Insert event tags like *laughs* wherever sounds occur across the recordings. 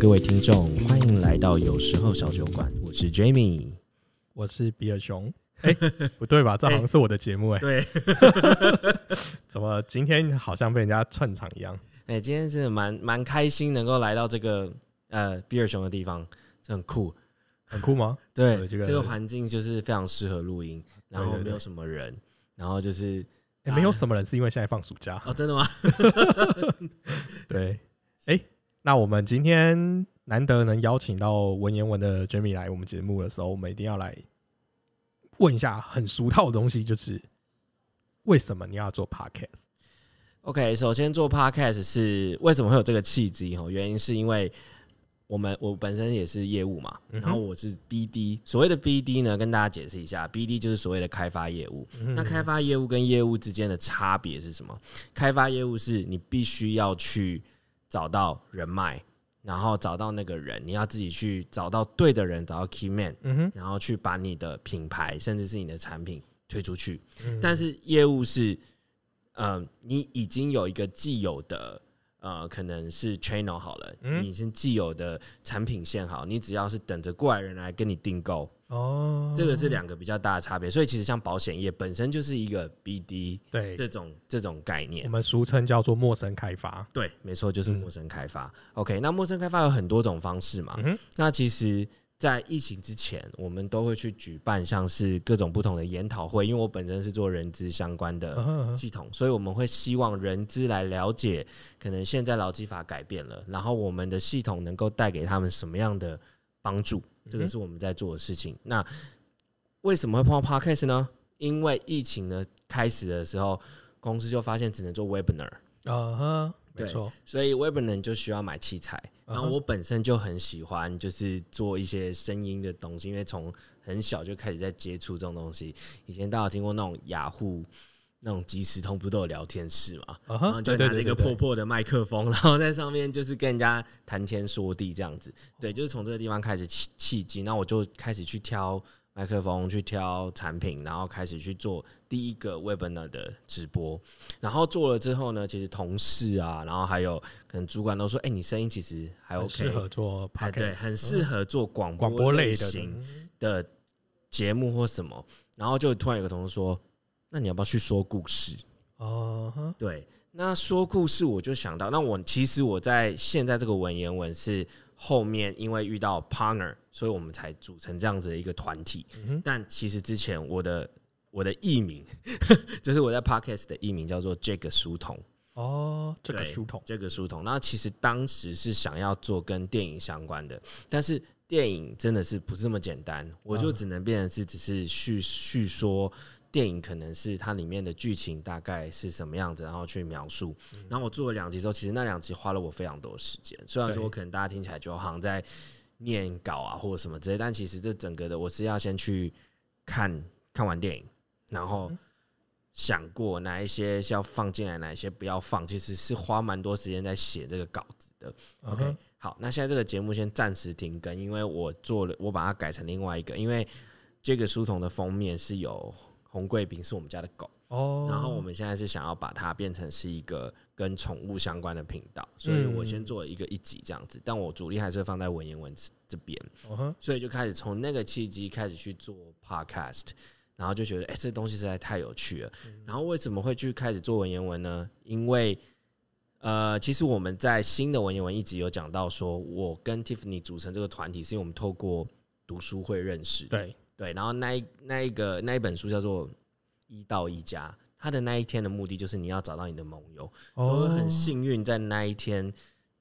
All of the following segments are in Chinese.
各位听众，欢迎来到有时候小酒馆，我是 Jamie。我是比尔熊。*laughs* 哎、不对吧？这好像是我的节目哎、对，*laughs* 怎么今天好像被人家串场一样？哎、今天真的蛮蛮开心，能够来到这个呃比尔熊的地方，这很酷。很酷吗？*laughs* 对，对这个这个环境就是非常适合录音，然后没有什么人，然后就是哎、没有什么人是因为现在放暑假。哦，真的吗？对，哎、那我们今天难得能邀请到文言文的 Jamie 来我们节目的时候，我们一定要来问一下很俗套的东西，就是为什么你要做 Podcast？OK，首先做 Podcast 是为什么会有这个契机？哦，原因是因为我们我本身也是业务嘛，嗯然后我是 BD。所谓的 BD 呢，跟大家解释一下，BD 就是所谓的开发业务。嗯那开发业务跟业务之间的差别是什么？开发业务是你必须要去找到人脉，然后找到那个人，你要自己去找到对的人，找到 key man，嗯哼，然后去把你的品牌甚至是你的产品推出去。嗯但是业务是，呃，你已经有一个既有的。呃，可能是 channel 好了，嗯你是既有的产品线好，你只要是等着过来人来跟你订购，哦，这个是两个比较大的差别。所以其实像保险业本身就是一个 BD 对，这种这种概念我念。们俗称叫做陌生开发。对，没错，就是嗯陌生开发。OK，那陌生开发有很多种方式嘛。嗯那其实，在疫情之前，我们都会去举办像是各种不同的研讨会，因为我本身是做人资相关的系统，所以我们会希望人资来了解，可能现在劳基法改变了，然后我们的系统能够带给他们什么样的帮助，这个是我们在做的事情。那为什么会碰到 podcast 呢？因为疫情的开始的时候，公司就发现只能做 webinar，啊哈，没错，所以 webinar 就需要买器材。然后我本身就很喜欢，就是做一些声音的东西，因为从很小就开始在接触这种东西。以前大家有听过那种雅虎那种即时通，不都有聊天室嘛？啊然后，就拿着一个破破的麦克风，*laughs* 然后在上面就是跟人家谈天说地这样子。对，就是从这个地方开始契契机，那我就开始去挑麦克风，去挑产品，然后开始去做第一个 webinar 的直播。然后做了之后呢，其实同事啊，然后还有可能主管都说：“哎、你声音其实还很 OK，适合做哎 Podcast，对，很适合做广广播类型的节目或什么。”然后就突然有个同事说：“那你要不要去说故事？”哦哈，对，那说故事我就想到，那我其实我在现在这个文言文是后面因为遇到 partner，所以我们才组成这样子的一个团体。但其实之前我的我的艺名，*laughs* 就是我在 podcast 的艺名叫做 Jack 书童，哦，这个对书童，这个书童。那其实当时是想要做跟电影相关的，但是电影真的是不是这么简单，我就嗯只能变成是只是叙叙说。电影可能是它里面的剧情大概是什么样子，然后去描述。嗯然后我做了两集之后，其实那两集花了我非常多时间。虽然说我可能大家听起来就好像在念稿啊或者什么之类，但其实这整个的我是要先去看看完电影，然后嗯想过哪一些是要放进来，哪一些不要放，其实是花蛮多时间在写这个稿子的。嗯 OK，好，那现在这个节目先暂时停更，因为我做了，我把它改成另外一个，因为这个书童的封面是有红贵宾，是我们家的狗，哦，然后我们现在是想要把它变成是一个跟宠物相关的频道，所以我先做了一个一集这样子，但我主力还是会放在文言文这边，所以就开始从那个契机开始去做 podcast，然后就觉得哎、这东西实在太有趣了。然后为什么会去开始做文言文呢？因为呃，其实我们在新的文言文一集有讲到说，我跟 Tiffany 组成这个团体，是因为我们透过读书会认识。对，对，然后那一那一个那一本书叫做《一到一家》，他的那一天的目的就是你要找到你的盟友。我哦，很幸运在那一天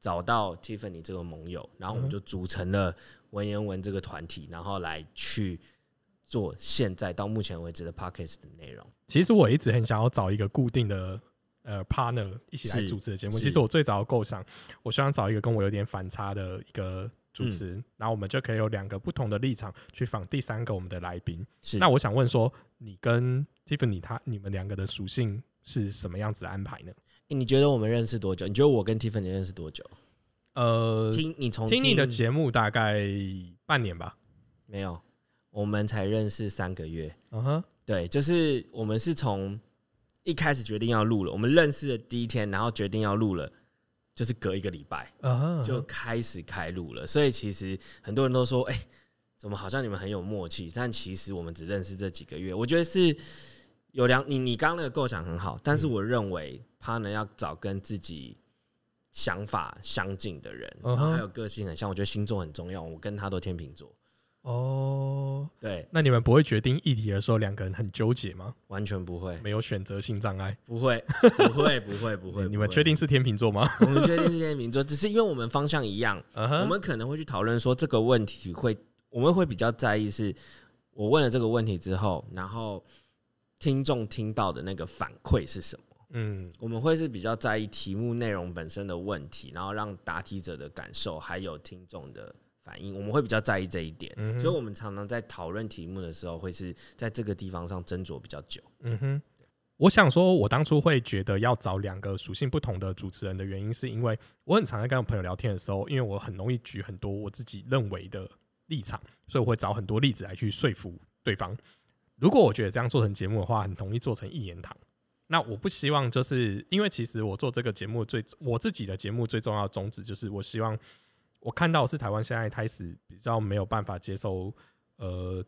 找到 Tiffany 这个盟友，然后我们就组成了文言文这个团体，然后来去做现在到目前为止的 Podcast 的内容。其实我一直很想要找一个固定的呃 partner 一起来主持的节目。其实我最早的构想，我希望找一个跟我有点反差的一个主持人，然后我们就可以有两个不同的立场去访第三个我们的来宾。是那我想问说，你跟 Tiffany 他你们两个的属性是什么样子的安排呢？欸你觉得我们认识多久？你觉得我跟 Tiffany 认识多久？呃，听你从听你的节目大概半年吧。没有，我们才认识三个月。嗯哼，对，就是我们是从一开始决定要录了，我们认识的第一天，然后决定要录了，就是隔一个礼拜啊，就开始开录了。所以其实很多人都说，哎、怎么好像你们很有默契？但其实我们只认识这几个月，我觉得是有两你你刚刚那个构想很好，但是嗯我认为 partner 要找跟自己想法相近的人，然后还有个性很像。我觉得星座很重要，我跟他都天秤座，哦，对，那你们不会决定议题的时候，两个人很纠结吗？完全不会，没有选择性障碍？不会，不会，*laughs* 不会，不会。你们确定是天秤座吗？我们确定是天秤座，只是因为我们方向一样，我们可能会去讨论说这个问题会，我们会比较在意是，我问了这个问题之后，然后听众听到的那个反馈是什么。嗯我们会是比较在意题目内容本身的问题，然后让答题者的感受还有听众的反应，我们会比较在意这一点。嗯所以，我们常常在讨论题目的时候，会是在这个地方上斟酌比较久。嗯哼。我想说，我当初会觉得要找两个属性不同的主持人的原因，是因为我很常在跟我朋友聊天的时候，因为我很容易举很多我自己认为的立场，所以我会找很多例子来去说服对方。如果我觉得这样做成节目的话，很容易做成一言堂。那我不希望，就是因为其实我做这个节目最我自己的节目最重要的宗旨，就是我希望我看到是台湾现在开始比较没有办法接受呃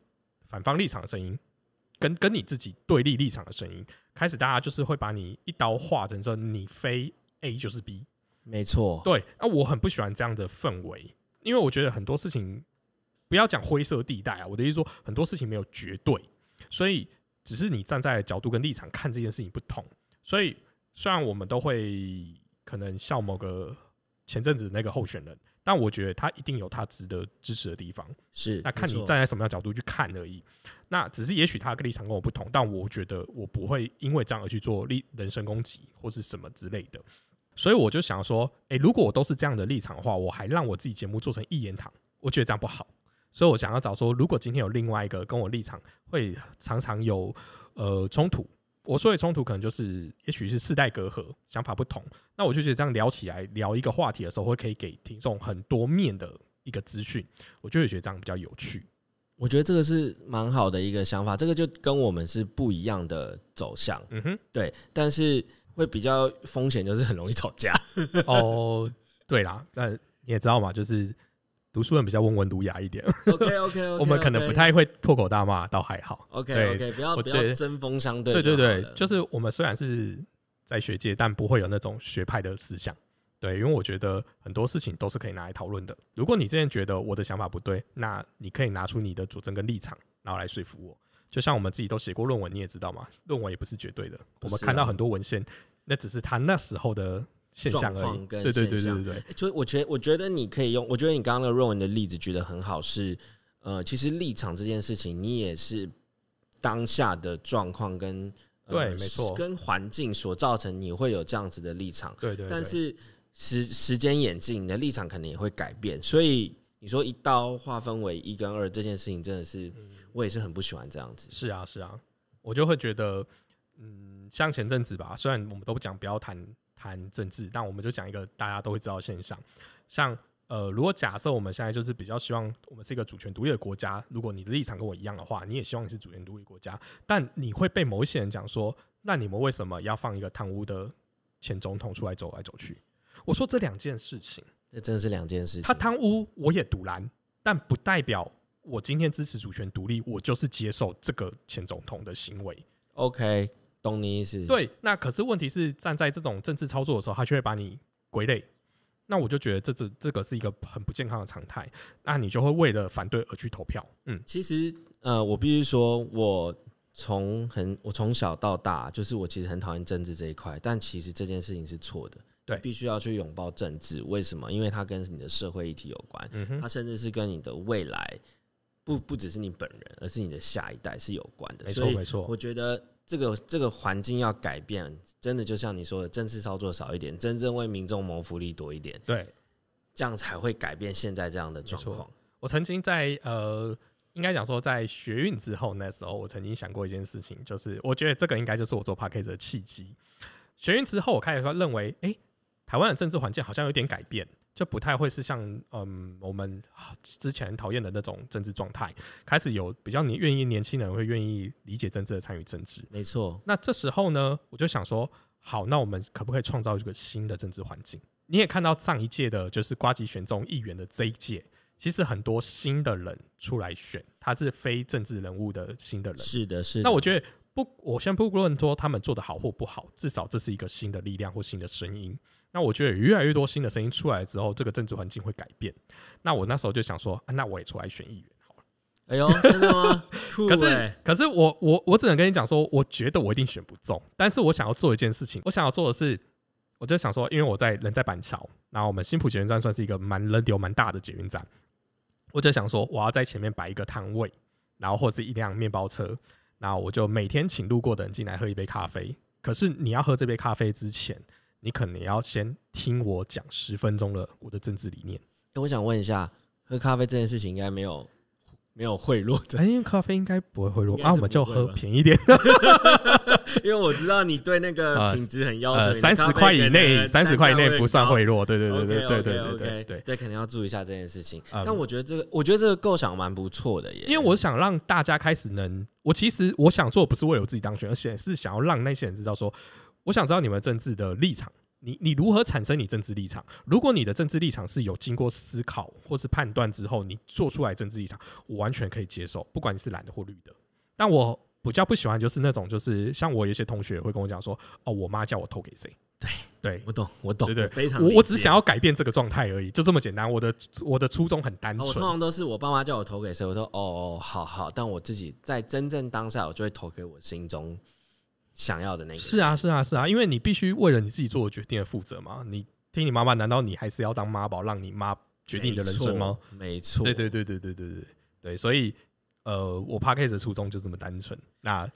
反方立场的声音，跟跟你自己对立立场的声音，开始大家就是会把你一刀划成说你非 A 就是 B，没错，对，那我很不喜欢这样的氛围，因为我觉得很多事情不要讲灰色地带啊，我的意思说很多事情没有绝对，所以只是你站在角度跟立场看这件事情不同，所以虽然我们都会可能笑某个前阵子那个候选人，但我觉得他一定有他值得支持的地方。是那看你站在什么样角度去看而已。那只是也许他的立场跟我不同，但我觉得我不会因为这样而去做立人身攻击或是什么之类的。所以我就想说，诶、如果我都是这样的立场的话，我还让我自己节目做成一言堂，我觉得这样不好。所以我想要找说，如果今天有另外一个跟我立场会常常有呃冲突，我说的冲突可能就是也许是世代隔阂，想法不同，那我就觉得这样聊起来聊一个话题的时候，会可以给听众很多面的一个资讯，我就会觉得这样比较有趣。我觉得这个是蛮好的一个想法，这个就跟我们是不一样的走向，嗯哼，对，但是会比较风险就是很容易吵架，*laughs* 哦，对啦，那你也知道嘛，就是读书人比较温文儒雅一点，OK OK OK，我们可能不太会破口大骂，倒还好。OK 对 OK，不要觉得要针锋相对对对对，就是我们虽然是在学界，但不会有那种学派的思想。对，因为我觉得很多事情都是可以拿来讨论的。如果你之前觉得我的想法不对，那你可以拿出你的主张跟立场，然后来说服我。就像我们自己都写过论文，你也知道嘛，论文也不是绝对的。啊我们看到很多文献，那只是他那时候的现象而已。状况跟对对对对对对，就我觉得，我觉得你可以用，我觉得你刚刚那个论文的例子举得很好，是呃，其实立场这件事情，你也是当下的状况跟、呃、对没错跟环境所造成你会有这样子的立场，对对對。但是时时间演进，你的立场可能也会改变，所以你说一刀划分为一跟二这件事情，真的是、嗯我也是很不喜欢这样子。是啊，是啊，我就会觉得，嗯，像前阵子吧，虽然我们都不讲不要谈谈政治，但我们就讲一个大家都会知道的现象，像呃，如果假设我们现在就是比较希望我们是一个主权独立的国家，如果你的立场跟我一样的话，你也希望你是主权独立国家，但你会被某一些人讲说，那你们为什么要放一个贪污的前总统出来走来走去？我说这两件事情。这真的是两件事情。他贪污，我也堵拦，但不代表我今天支持主权独立，我就是接受这个前总统的行为。OK，懂你意思。对，那可是问题是站在这种政治操作的时候，他却会把你归类。那我就觉得这这这个是一个很不健康的常态，那你就会为了反对而去投票。嗯，其实，呃，我必须说，我从很我从小到大，就是我其实很讨厌政治这一块，但其实这件事情是错的。对必须要去拥抱政治。为什么？因为它跟你的社会议题有关，嗯，它甚至是跟你的未来，不不只是你本人，而是你的下一代是有关的。没错没错我，觉得这个这个环境要改变，真的就像你说的，政治操作少一点，真正为民众谋福利多一点，对这样才会改变现在这样的状错况。我曾经在呃，应该讲说在学运之后那时候，我曾经想过一件事情，就是我觉得这个应该就是我做 p a c k a g e 的契机。学运之后，我开始说认为，诶，台湾的政治环境好像有点改变，就不太会是像嗯我们之前很讨厌的那种政治状态，开始有比较你愿意年轻人会愿意理解政治的参与政治。没错，那这时候呢，我就想说，好，那我们可不可以创造一个新的政治环境？你也看到上一届的，就是瓜吉选中议员的这一届，其实很多新的人出来选，他是非政治人物的新的人。是的，是的。那我觉得不，我先不论说他们做的好或不好，至少这是一个新的力量或新的声音。那我觉得越来越多新的声音出来之后，这个政治环境会改变。那我那时候就想说，啊、那我也出来选议员好了。哎呦，真的吗？*laughs* 酷可是欸，可是我我我只能跟你讲说，我觉得我一定选不中，但是我想要做一件事情，我想要做的是，我就想说，因为我在人在板桥，然后我们新浦捷运站算是一个蛮人流蛮大的捷运站，我就想说，我要在前面摆一个摊位，然后或是一辆面包车，然后我就每天请路过的人进来喝一杯咖啡。可是你要喝这杯咖啡之前，你可能要先听我讲十分钟的我的政治理念。欸我想问一下，喝咖啡这件事情应该没有没有贿赂的，哎，因为咖啡应该不会贿赂那，啊，我们就喝便宜点。*laughs* *laughs* 因为我知道你对那个呃品质很要求，三十块以内，三十块以内不算贿赂。对对对对对对对对对对。对，可能要注意一下这件事情。嗯但我觉得这个，我觉得这个构想蛮不错的耶。因为我想让大家开始能，我其实我想做不是为了我自己当选，而且是想要让那些人知道说，我想知道你们政治的立场，你你如何产生你政治立场？如果你的政治立场是有经过思考或是判断之后，你做出来政治立场，我完全可以接受，不管你是蓝的或绿的。但我比较不喜欢就是那种，就是像我有一些同学会跟我讲说，哦，我妈叫我投给谁？对对。我懂，我懂，对对我非常我我只想要改变这个状态而已，就这么简单。我的我的初衷很单哦我通纯，常都是我爸妈叫我投给谁，我说哦哦好好，但我自己在真正当下，我就会投给我心中想要的那个。是啊，是啊，是啊，因为你必须为了你自己做的决定而负责嘛。你听你妈妈，难道你还是要当妈宝，让你妈决定你的人生吗？没错？对对对对对对对对，所以呃，我 p a c k a g e 的初衷就这么单纯。那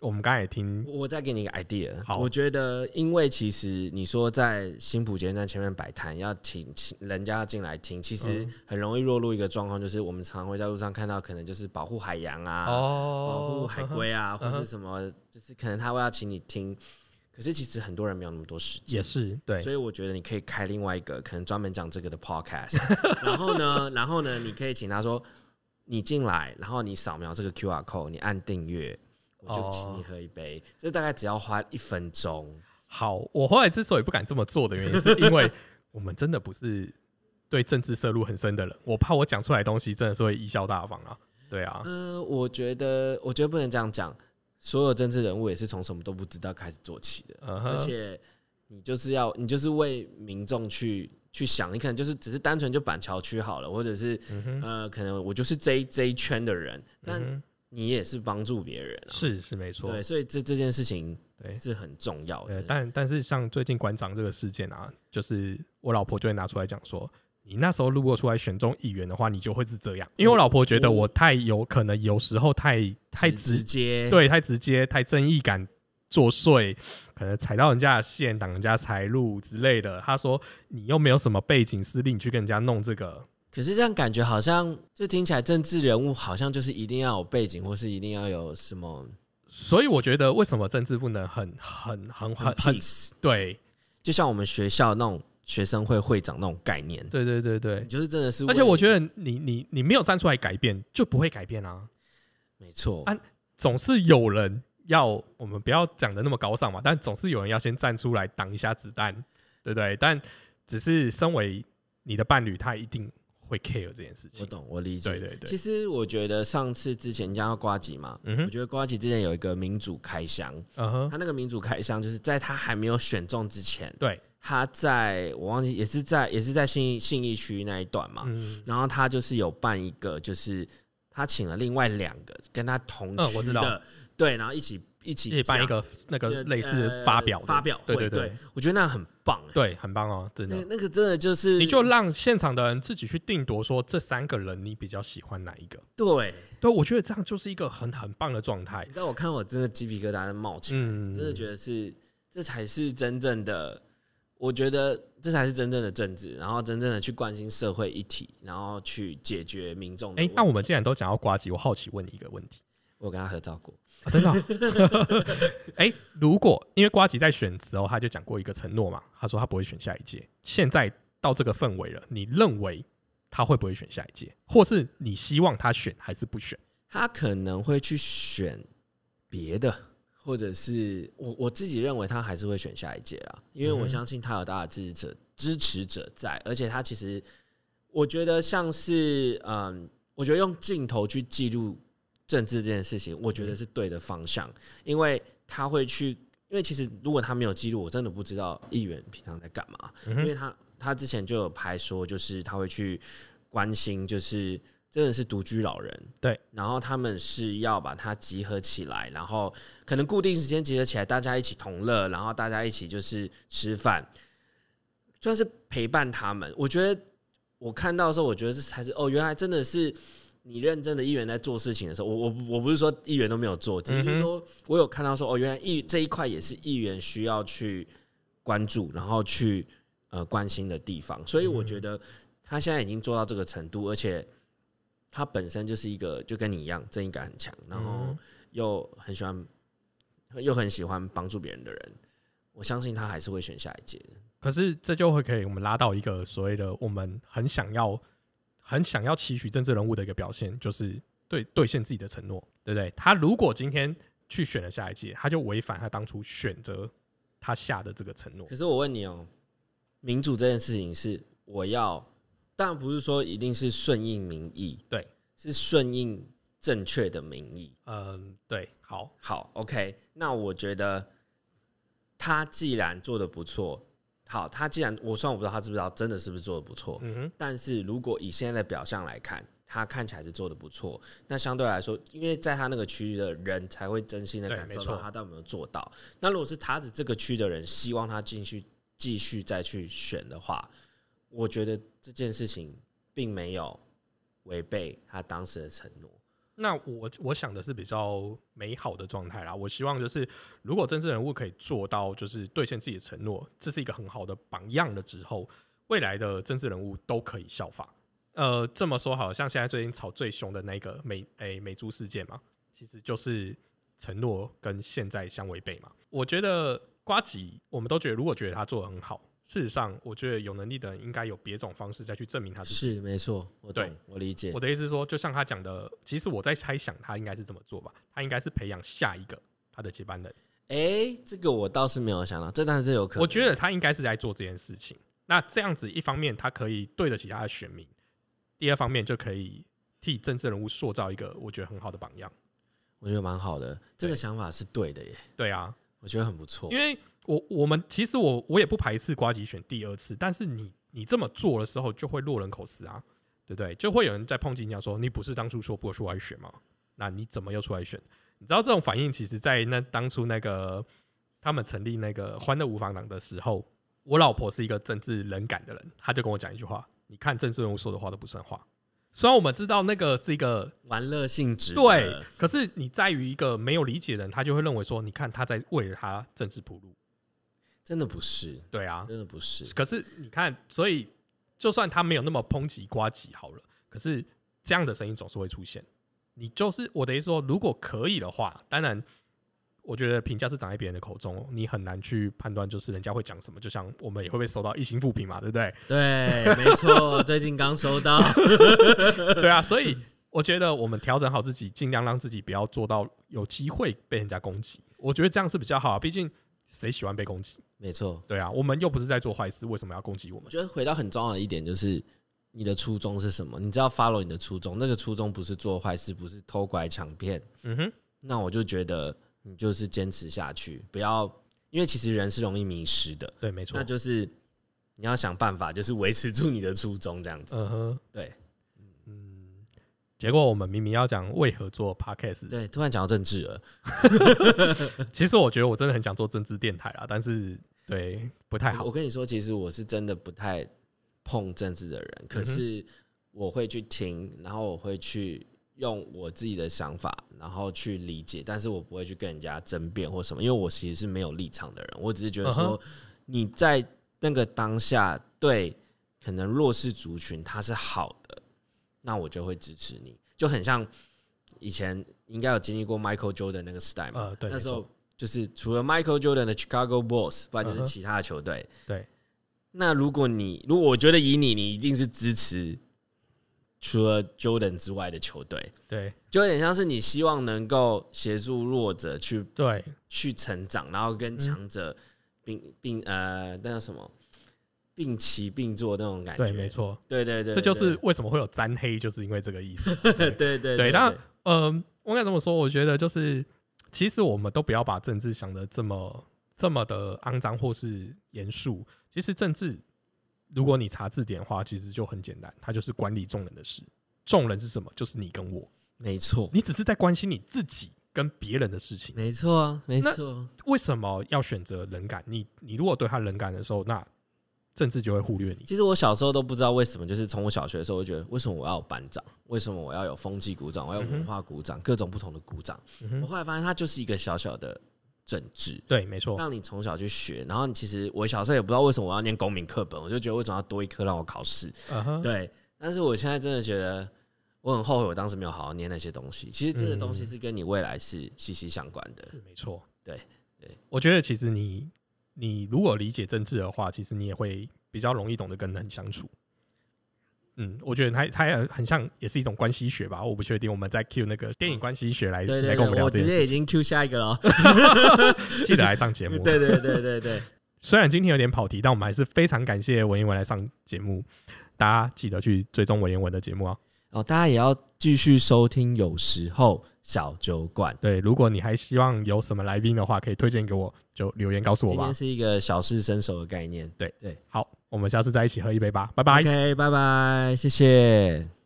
我们刚才也听，我再给你一个 idea。好我觉得，因为其实你说在新浦捷运站前面摆摊，要请请人家进来听，其实嗯很容易落入一个状况，就是我们常会在路上看到，可能就是保护海洋啊，保哦护海龟啊，或嗯哼是什么，就是可能他会要请你听。可是其实很多人没有那么多时间，也是对所以我觉得你可以开另外一个可能专门讲这个的 podcast，*laughs* 然后呢，然后呢，你可以请他说你进来，然后你扫描这个 QR code，你按订阅，我就请你喝一杯，这大概只要花一分钟。好。我后来之所以不敢这么做的原因，是因为我们真的不是对政治涉入很深的人，我怕我讲出来的东西真的是会贻笑大方啊。对啊，呃，我觉得，我觉得不能这样讲，所有政治人物也是从什么都不知道开始做起的，而且你就是要，你就是为民众去去想，你可能就是只是单纯就板桥区好了，或者是嗯可能我就是这一这一圈的人，但你也是帮助别人、啊，是是没错，对，所以这这件事情对。是很重要的。呃，但但是像最近馆长这个事件啊，就是我老婆就会拿出来讲说，你那时候如果出来选中议员的话，你就会是这样。因为我老婆觉得我太有可能有时候太太直直，接，对，太直接，太正义感作祟，可能踩到人家的线，挡人家财路之类的。他说你又没有什么背景实力，你去跟人家弄这个，可是这样感觉好像就听起来政治人物好像就是一定要有背景，或是一定要有什么所以我觉得为什么政治不能很很很很很对。就像我们学校那种学生会会长那种概念，对对对对，就是真的是，而且我觉得你你你没有站出来改变，就不会改变啊。没错。啊，总是有人要，我们不要讲的那么高尚嘛，但总是有人要先站出来挡一下子弹，对不对？但只是身为你的伴侣，他一定会 care 这件事情。我懂，我理解。对对对其实我觉得上次之前讲到瓜吉嘛，嗯哼，我觉得瓜吉之前有一个民主开箱，嗯哼，他那个民主开箱就是在他还没有选中之前，对，他在我忘记也是在也是在信义信义区那一段嘛，嗯，然后他就是有办一个，就是他请了另外两个跟他同嗯我知道区的，对，然后一起一起办一个那个呃类似发表的发表会，对对对我觉得那很棒，欸对，很棒哦，真的。那那个真的就是你就让现场的人自己去定夺，说这三个人你比较喜欢哪一个？对，对，我觉得这样就是一个很很棒的状态你。知道我看我真的鸡皮疙瘩在冒起来，嗯，真的觉得是这才是真正的，我觉得这才是真正的政治，然后真正的去关心社会议题，然后去解决民众的哎。那我们既然都讲到瓜吉，我好奇问你一个问题。我有跟他合照过，啊、真的哦、哎、如果因为瓜吉在选时候他就讲过一个承诺嘛，他说他不会选下一届。现在到这个氛围了，你认为他会不会选下一届，或是你希望他选还是不选？他可能会去选别的，或者是我我自己认为他还是会选下一届啦，因为我相信他有大的支持者支持者在，而且他其实我觉得像是嗯，我觉得用镜头去记录政治这件事情，我觉得是对的方向，因为他会去，因为其实如果他没有记录，我真的不知道议员平常在干嘛，因为他他之前就有拍说，就是他会去关心，就是真的是独居老人，对，然后他们是要把它集合起来，然后可能固定时间集合起来，大家一起同乐，然后大家一起就是吃饭，算是陪伴他们。我觉得我看到的时候，我觉得这才是哦，原来真的是。你认真的议员在做事情的时候，我我我不是说议员都没有做，只是说我有看到说哦，原来议这一块也是议员需要去关注，然后去呃关心的地方。所以我觉得他现在已经做到这个程度，而且他本身就是一个就跟你一样正义感很强，然后嗯又很喜欢又很喜欢帮助别人的人。我相信他还是会选下一届。可是这就会可以我们拉到一个所谓的我们很想要、很想要期许政治人物的一个表现，就是对兑现自己的承诺，对不对？他如果今天去选了下一届，他就违反他当初选择他下的这个承诺可。是我问你哦、民主这件事情是我要，当然不是说一定是顺应民意，对，是顺应正确的民意。嗯，对，好，好，OK，那我觉得他既然做的不错，好，他既然我虽然我不知道他知不知道真的是不是做的不错，嗯哼，但是如果以现在的表象来看，他看起来是做的不错，那相对来说，因为在他那个区域的人才会真心的感受到他到底有没有做到。那如果是他的这个区的人希望他继续继续再去选的话，我觉得这件事情并没有违背他当时的承诺。那我我想的是比较美好的状态啦。我希望就是，如果政治人物可以做到就是兑现自己的承诺，这是一个很好的榜样了之后，未来的政治人物都可以效仿。呃，这么说好，像现在最近吵最凶的那个美诶、美猪事件嘛，其实就是承诺跟现在相违背嘛。我觉得瓜吉，我们都觉得如果觉得他做的很好，事实上，我觉得有能力的人应该有别种方式再去证明他自己。是没错，我对懂，我理解我。的意思是说，就像他讲的，其实我在猜想他应该是这么做吧，他应该是培养下一个他的接班人。哎、这个我倒是没有想到，这当然是有可能。我觉得他应该是在做这件事情。那这样子，一方面他可以对得起他的选民，第二方面就可以替政治人物塑造一个我觉得很好的榜样。我觉得蛮好的，这个想法是对的耶，对啊，我觉得很不错因。为我我们其实我我也不排斥瓜吉选第二次，但是你你这么做的时候，就会落人口实啊，对不对？就会有人在抨击你讲说，你不是当初说不出来选吗？那你怎么又出来选？你知道这种反应，其实在那当初那个他们成立那个欢乐无防党的时候，我老婆是一个政治冷感的人，她就跟我讲一句话：你看政治人物说的话都不算话。虽然我们知道那个是一个玩乐性质，对，可是你在于一个没有理解的人，他就会认为说，你看他在为了他政治铺路。真的不是，对啊，真的不是。可是你看，所以就算他没有那么抨击瓜吉好了，可是这样的声音总是会出现。你就是我的意思说，如果可以的话，当然，我觉得评价是长在别人的口中哦，你很难去判断，就是人家会讲什么。就像我们也会被收到一星复评嘛，对不对？*laughs* 对，没错，最近刚收到。*laughs* 对啊，所以我觉得我们调整好自己，尽量让自己不要做到有机会被人家攻击。我觉得这样是比较好，毕竟谁喜欢被攻击？没错，对啊，我们又不是在做坏事，为什么要攻击我们我？觉得回到很重要的一点就是。你的初衷是什么？你只要 follow 你的初衷，那个初衷不是做坏事，不是偷拐抢骗，嗯哼，那我就觉得你就是坚持下去，不要，因为其实人是容易迷失的，对，没错那。就是你要想办法，就是维持住你的初衷，这样子。嗯哼，对嗯，结果我们明明要讲为何做 podcast，对，突然讲到政治了，*laughs* 其实我觉得我真的很想做政治电台啦，但是对不太好。我。跟你说，其实我是真的不太碰政治的人，嗯可是我会去听，然后我会去用我自己的想法，然后去理解，但是我不会去跟人家争辩或什么，因为我其实是没有立场的人，我只是觉得嗯说你在那个当下对可能弱势族群他是好的，那我就会支持你，就很像以前应该有经历过 Michael Jordan 那个时代嘛，呃，对，那时候，就是除了 Michael Jordan 的 Chicago Bulls，不然就是其他的球队。对，那如果你，如果我觉得以你，你一定是支持除了 Jordan 之外的球队，对。就有点像是你希望能够协助弱者去对。去成长，然后跟强者并并呃那叫什么并齐并坐那种感觉。对，没，错，对对对，这就是为什么会有沾黑，就是因为这个意思。对对对对那呃，我该怎么说？我觉得就是，其实我们都不要把政治想的这么这么的肮脏或是严肃。其实政治，如果你查字典的话，其实就很简单，它就是管理众人的事。众人是什么？就是你跟我，没错，你只是在关心你自己跟别人的事情。没错啊，没错。为什么要选择冷感？你你如果对他冷感的时候，那政治就会忽略你。其实我小时候都不知道为什么，就是从我小学的时候，我就觉得为什么我要有班长，为什么我要有风纪鼓掌，我要有文化股长，各种不同的鼓掌。嗯我后来发现，它就是一个小小的政治，对，没错，让你从小去学。然后你其实我小时候也不知道为什么我要念公民课本，我就觉得为什么要多一科让我考试？对，但是我现在真的觉得。我很后悔，我当时没有好好念那些东西。其实这个东西是跟你未来是息息相关的。是没错。对对，我觉得其实你你如果理解政治的话，其实你也会比较容易懂得跟人相处。嗯，我觉得它它也很像，也是一种关系学吧。我不确定，我们在 Q 那个电影关系学来来跟我们聊我这直接已经 Q 下一个了。记得来上节目。*laughs* 对对对对对，*laughs* 虽然今天有点跑题，但我们还是非常感谢文言文来上节目。大家记得去追踪文言文的节目啊。哦，大家也要继续收听，有时候小酒馆。对，如果你还希望有什么来宾的话，可以推荐给我，就留言告诉我吧今天。是一个小试身手的概念。对对好，我们下次再一起喝一杯吧，拜拜。OK，拜拜，谢谢。